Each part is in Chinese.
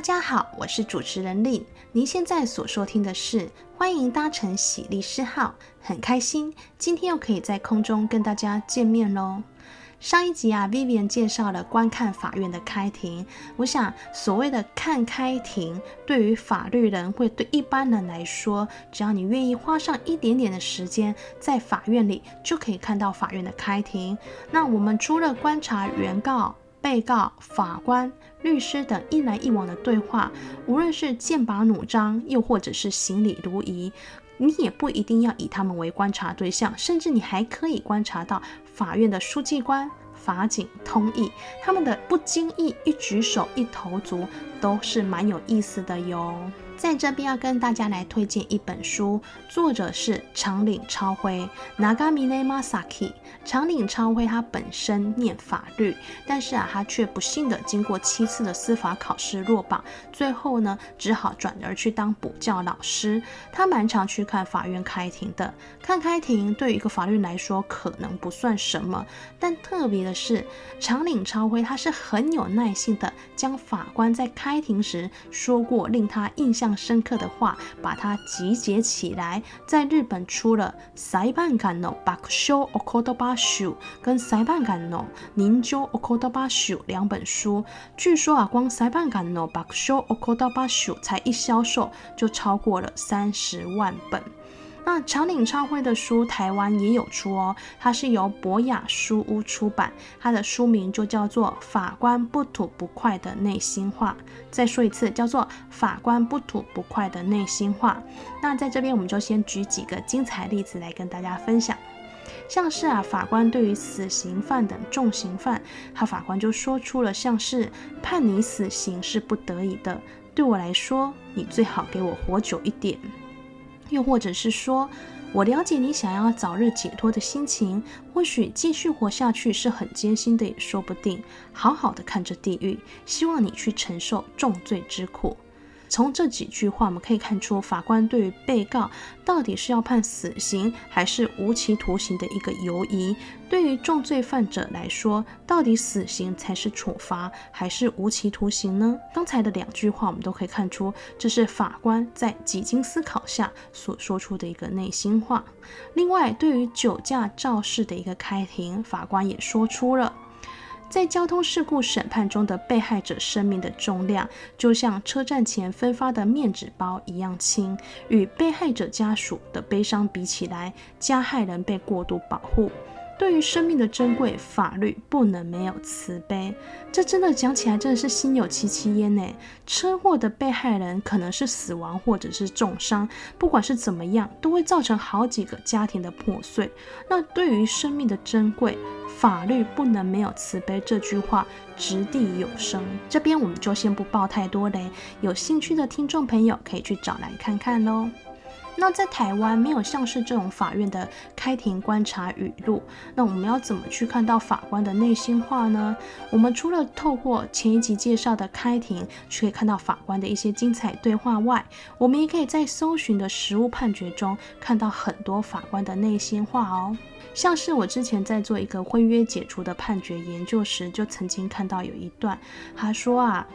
大家好，我是主持人丽。您现在所收听的是欢迎搭乘喜律师号，很开心今天又可以在空中跟大家见面喽。上一集啊，Vivian 介绍了观看法院的开庭。我想，所谓的看开庭，对于法律人会对一般人来说，只要你愿意花上一点点的时间，在法院里就可以看到法院的开庭。那我们除了观察原告、被告、法官、律师等一来一往的对话，无论是剑拔弩张，又或者是行礼如仪，你也不一定要以他们为观察对象，甚至你还可以观察到法院的书记官、法警、通译，他们的不经意一举手、一投足，都是蛮有意思的哟。在这边要跟大家来推荐一本书，作者是长岭超辉 Nagamine Masaki。长岭超辉他本身念法律，但是啊，他却不幸的经过七次的司法考试落榜，最后呢，只好转而去当补教老师。他蛮常去看法院开庭的，看开庭对于一个法律来说可能不算什么，但特别的是，长岭超辉他是很有耐心的，将法官在开庭时说过令他印象深刻的话，把它集结起来，在日本出了《裁判官の爆笑お言叶集》跟《裁判官の人情お言叶集》两本书。据说啊，光《裁判官の爆笑お言叶集》才一销售就超过了三十万本。 那长岭超辉的书，台湾也有出哦。它是由博雅书屋出版，它的书名就叫做《法官不吐不快的内心话》。再说一次，叫做《法官不吐不快的内心话》。那在这边，我们就先举几个精彩例子来跟大家分享。像是啊，法官对于死刑犯等重刑犯，他法官就说出了像是判你死刑是不得已的，对我来说，你最好给我活久一点。又或者是说，我了解你想要早日解脱的心情，或许继续活下去是很艰辛的，也说不定。好好的看着地狱，希望你去承受重罪之苦。从这几句话，我们可以看出法官对于被告到底是要判死刑还是无期徒刑的一个犹疑。对于重罪犯者来说，到底死刑才是处罚，还是无期徒刑呢？刚才的两句话，我们都可以看出，这是法官在几经思考下所说出的一个内心话。另外，对于酒驾肇事的一个开庭，法官也说出了。在交通事故审判中的被害者生命的重量，就像车站前分发的面纸包一样轻。与被害者家属的悲伤比起来，加害人被过度保护。对于生命的珍贵，法律不能没有慈悲。这真的讲起来真的是心有戚戚焉呢。车祸的被害人可能是死亡或者是重伤，不管是怎么样，都会造成好几个家庭的破碎。那对于生命的珍贵，法律不能没有慈悲。这句话掷地有声。这边我们就先不报太多雷，有兴趣的听众朋友可以去找来看看喽。那在台湾没有像是这种法院的开庭观察语录，那我们要怎么去看到法官的内心话呢？我们除了透过前一集介绍的开庭，去可以看到法官的一些精彩对话外，我们也可以在搜寻的实务判决中看到很多法官的内心话哦。像是我之前在做一个婚约解除的判决研究时，就曾经看到有一段，他说啊。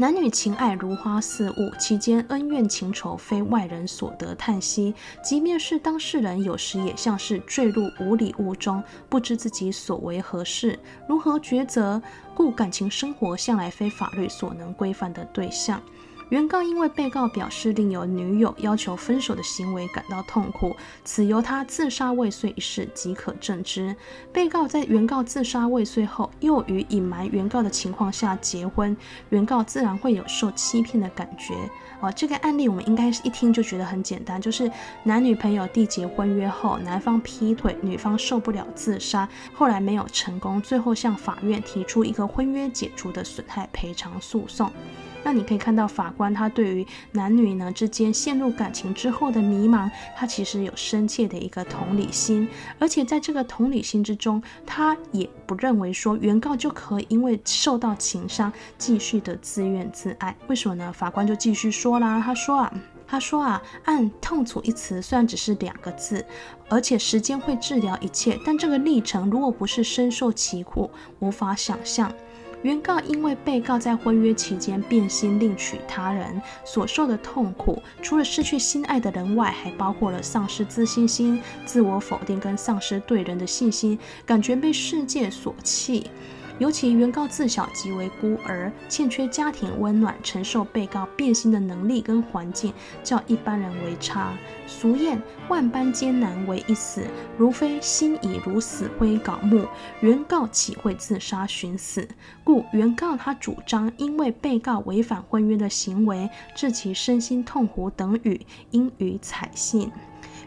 男女情爱如花似雾，其间恩怨情仇非外人所得叹息。即便是当事人，有时也像是坠入无里雾中，不知自己所为何事，如何抉择。故感情生活向来非法律所能规范的对象。原告因为被告表示另有女友要求分手的行为感到痛苦，此由他自杀未遂一事即可证知。被告在原告自杀未遂后，又于隐瞒原告的情况下结婚，原告自然会有受欺骗的感觉。哦，这个案例我们应该是一听就觉得很简单，就是男女朋友缔结婚约后，男方劈腿，女方受不了自杀，后来没有成功，最后向法院提出一个婚约解除的损害赔偿诉讼。那你可以看到法官他对于男女呢之间陷入感情之后的迷茫，他其实有深切的一个同理心，而且在这个同理心之中，他也不认为说原告就可以因为受到情伤继续的自怨自艾。为什么呢？法官就继续说啦，他说啊，他说啊，按痛楚一词虽然只是两个字，而且时间会治疗一切，但这个历程如果不是深受其苦，无法想象。原告因为被告在婚约期间变心另娶他人所受的痛苦，除了失去心爱的人外，还包括了丧失自信心、自我否定跟丧失对人的信心，感觉被世界所弃。尤其原告自小即为孤儿，欠缺家庭温暖，承受被告变心的能力跟环境，较一般人为差。俗谚“万般艰难唯一死，如非心已如死灰槁木”，原告岂会自杀寻死？故原告他主张，因为被告违反婚约的行为，致其身心痛苦等语，应予采信。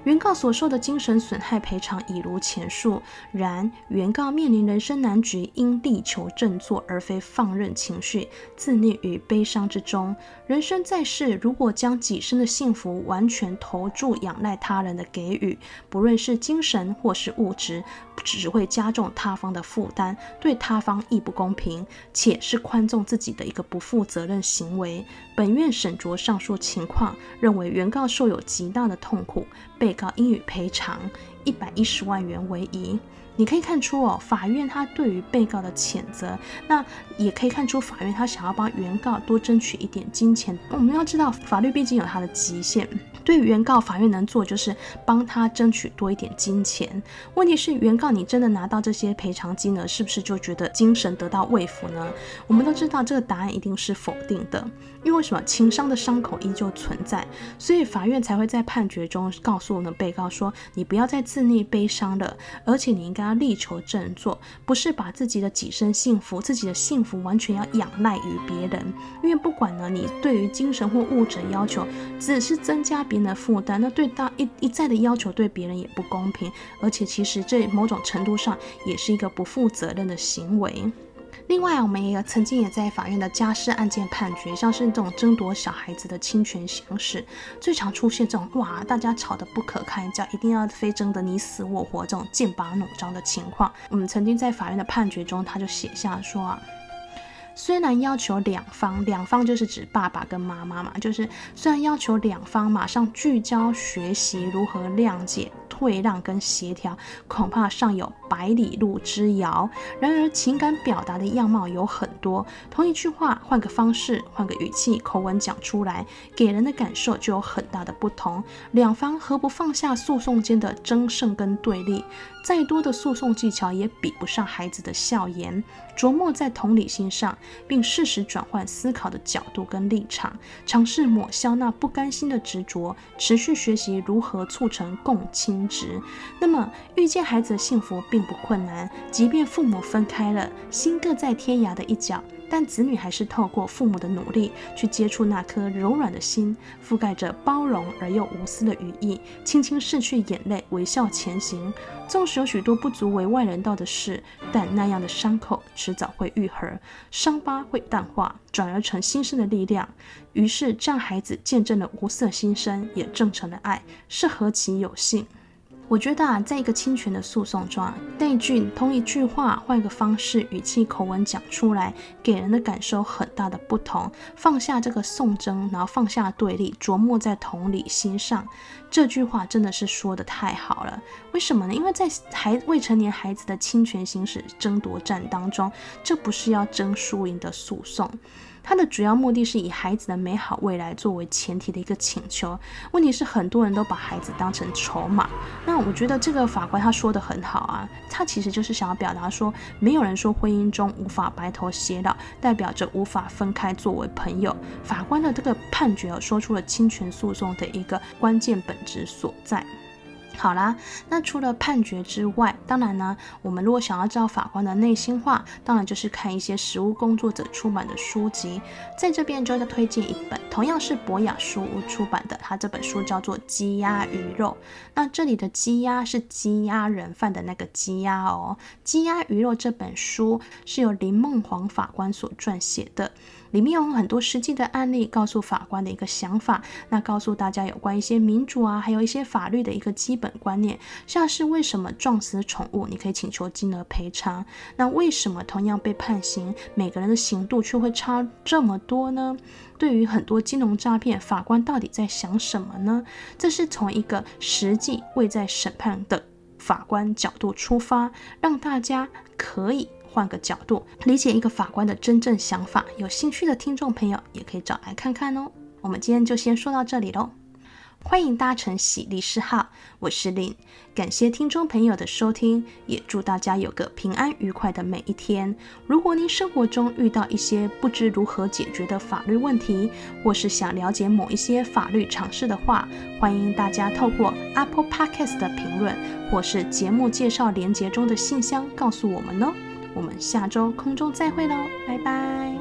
原告所受的精神损害赔偿已如前述，然原告面临人生难局，应力求振作，而非放任情绪自溺于悲伤之中。人生在世，如果将己身的幸福完全投注仰赖他人的给予，不论是精神或是物质，只会加重他方的负担，对他方亦不公平，且是宽纵自己的一个不负责任行为。本院审酌上述情况，认为原告受有极大的痛苦，被告应予赔偿一百一十万元为宜。你可以看出哦，法院他对于被告的谴责，那也可以看出法院他想要帮原告多争取一点金钱。我们要知道，法律毕竟有它的极限。对于原告，法院能做就是帮他争取多一点金钱。问题是，原告你真的拿到这些赔偿金额，是不是就觉得精神得到慰抚呢？我们都知道这个答案一定是否定的，因为什么？情伤的伤口依旧存在，所以法院才会在判决中告诉呢被告说：你不要再自溺悲伤了，而且你应该。要力求振作，不是把自己的己身幸福、自己的幸福完全要仰赖于别人。因为不管呢，你对于精神或物质要求，只是增加别人的负担，那对他一一再的要求对别人也不公平，而且其实这某种程度上也是一个不负责任的行为。另外，我们也曾经也在法院的家事案件判决，像是这种争夺小孩子的侵权详事，最常出现这种哇，大家吵得不可开交，一定要非争得你死我活这种剑拔弩张的情况。我们曾经在法院的判决中，他就写下说啊，虽然要求两方，两方就是指爸爸跟妈妈嘛，就是虽然要求两方马上聚焦学习如何谅解。退让跟协调，恐怕尚有百里路之遥。然而，情感表达的样貌有很多，同一句话换个方式、换个语气、口吻讲出来，给人的感受就有很大的不同。两方何不放下诉讼间的争胜跟对立？再多的诉讼技巧也比不上孩子的笑颜。琢磨在同理心上，并适时转换思考的角度跟立场，尝试抹消那不甘心的执着，持续学习如何促成共亲职。那么，遇见孩子的幸福并不困难，即便父母分开了，心各在天涯的一角。但子女还是透过父母的努力去接触那颗柔软的心，覆盖着包容而又无私的羽翼，轻轻拭去眼泪，微笑前行。纵使有许多不足为外人道的事，但那样的伤口迟早会愈合，伤疤会淡化，转而成新生的力量。于是，这样孩子见证了无色新生，也证成了爱，是何其有幸！我觉得啊，在一个侵权的诉讼中啊，那句同一句话，换一个方式、语气、口吻讲出来，给人的感受很大的不同。放下这个讼争，然后放下对立，琢磨在同理心上，这句话真的是说的太好了。为什么呢？因为在孩未成年孩子的侵权行使争夺战当中，这不是要争输赢的诉讼。他的主要目的是以孩子的美好未来作为前提的一个请求。问题是很多人都把孩子当成筹码。那我觉得这个法官他说得很好啊，他其实就是想要表达说，没有人说婚姻中无法白头偕老，代表着无法分开作为朋友。法官的这个判决说出了侵权诉讼的一个关键本质所在。好啦，那除了判决之外，当然呢，我们如果想要知道法官的内心话，当然就是看一些实务工作者出版的书籍。在这边就要推荐一本，同样是博雅书屋出版的，它这本书叫做《鸡鸭鱼肉》。那这里的鸡鸭是鸡鸭人犯的那个鸡鸭哦，《鸡鸭鱼肉》这本书是由林孟煌法官所撰写的。里面有很多实际的案例，告诉法官的一个想法，那告诉大家有关一些民主啊，还有一些法律的一个基本观念，像是为什么撞死宠物你可以请求金额赔偿，那为什么同样被判刑，每个人的刑度却会差这么多呢？对于很多金融诈骗，法官到底在想什么呢？这是从一个实际未在审判的法官角度出发，让大家可以。换个角度理解一个法官的真正想法。有兴趣的听众朋友也可以找来看看哦。我们今天就先说到这里喽。欢迎搭乘喜利士号，我是林，感谢听众朋友的收听，也祝大家有个平安愉快的每一天。如果您生活中遇到一些不知如何解决的法律问题，或是想了解某一些法律常识的话，欢迎大家透过 Apple Podcast 的评论，或是节目介绍连结中的信箱告诉我们哦。我们下周空中再会喽，拜拜。